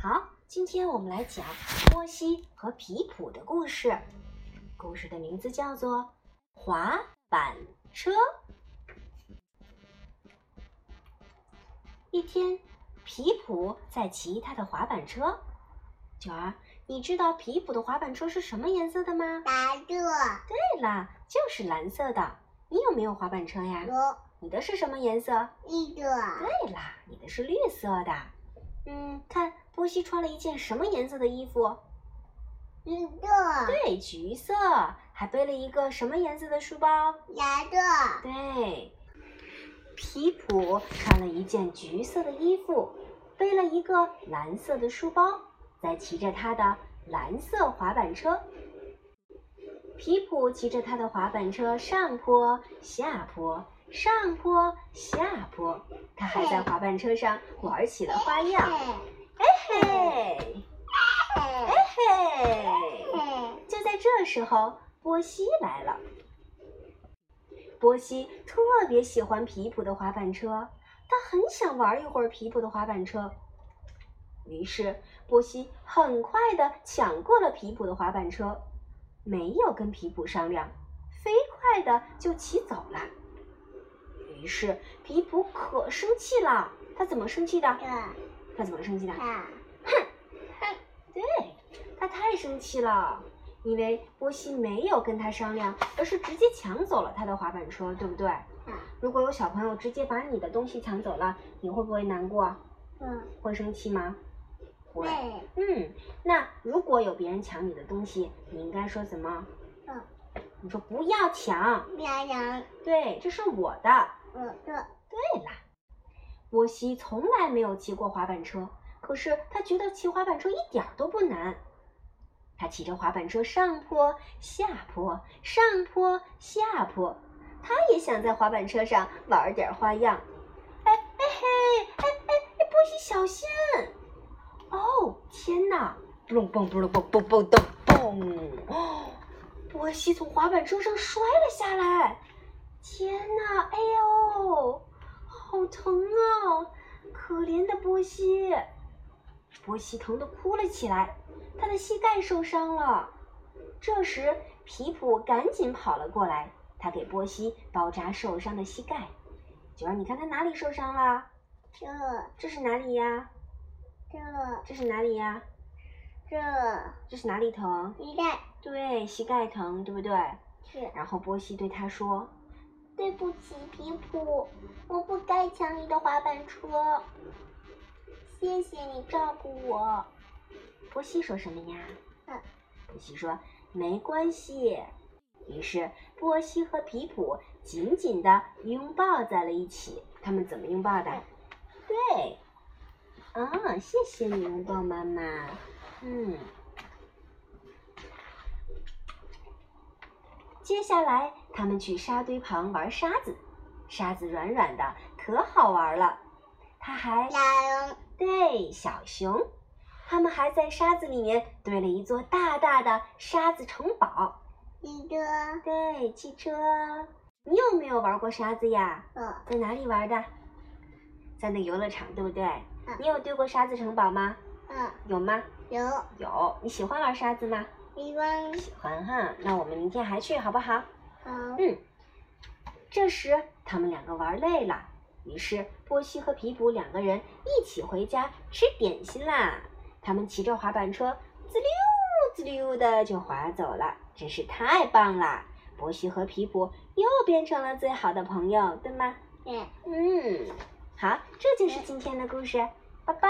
好，今天我们来讲波西和皮普的故事。故事的名字叫做《滑板车》。一天，皮普在骑他的滑板车。九儿，你知道皮普的滑板车是什么颜色的吗？蓝色。对了，就是蓝色的。你有没有滑板车呀？有。你的是什么颜色？绿色。对啦，你的是绿色的。嗯，看波西穿了一件什么颜色的衣服？绿色。对，橘色。还背了一个什么颜色的书包？蓝色。对，皮普穿了一件橘色的衣服，背了一个蓝色的书包，在骑着他的蓝色滑板车。皮普骑着他的滑板车上坡下坡。上坡下坡，他还在滑板车上玩起了花样。嘿，哎嘿！就在这时候，波西来了。波西特别喜欢皮普的滑板车，他很想玩一会儿皮普的滑板车。于是，波西很快的抢过了皮普的滑板车，没有跟皮普商量，飞快的就骑走了。于是皮普可生气了，他怎么生气的？他怎么生气的？他太生气了，因为波西没有跟他商量，而是直接抢走了他的滑板车，对不对？如果有小朋友直接把你的东西抢走了，你会不会难过？嗯。会生气吗？会。嗯，那如果有别人抢你的东西，你应该说什么？嗯。你说不要抢。不要抢。对，这是我的。我的。对了，波西从来没有骑过滑板车，可是他觉得骑滑板车一点都不难。他骑着滑板车上坡下坡上坡下坡，他也想在滑板车上玩点花样。哎哎嘿，哎哎哎，波西小心。哦，天呐。嘣嘣嘣嘣嘣嘣嘣哦。波西从滑板车上摔了下来。天呐，哎呦，好疼啊，可怜的波西。波西疼得哭了起来。他的膝盖受伤了。这时，皮普赶紧跑了过来，他给波西包扎受伤的膝盖。九儿，你看他哪里受伤了？这，这是哪里呀？这，这是哪里呀？这，这是哪里疼？膝盖。对，膝盖疼，对不对？是。然后波西对他说。对不起，皮普，我不该抢你的滑板车。谢谢你照顾我。波西说什么呀？嗯。波西说没关系。于是波西和皮普紧紧的拥抱在了一起。他们怎么拥抱的？对。啊，谢谢你拥抱妈妈。嗯。接下来，他们去沙堆旁玩沙子，沙子软软的，可好玩了。他还对小熊，他们还在沙子里面堆了一座大大的沙子城堡。汽车对汽车，你有没有玩过沙子呀？嗯。在哪里玩的？在那游乐场，对不对？嗯。你有堆过沙子城堡吗？嗯。有吗？有。有。你喜欢玩沙子吗？喜欢喜欢哈，那我们明天还去好不好？好。嗯。这时他们两个玩累了，于是波西和皮普两个人一起回家吃点心啦。他们骑着滑板车，滋溜滋溜的就滑走了，真是太棒了！波西和皮普又变成了最好的朋友，对吗？对。嗯，好，这就是今天的故事，拜拜。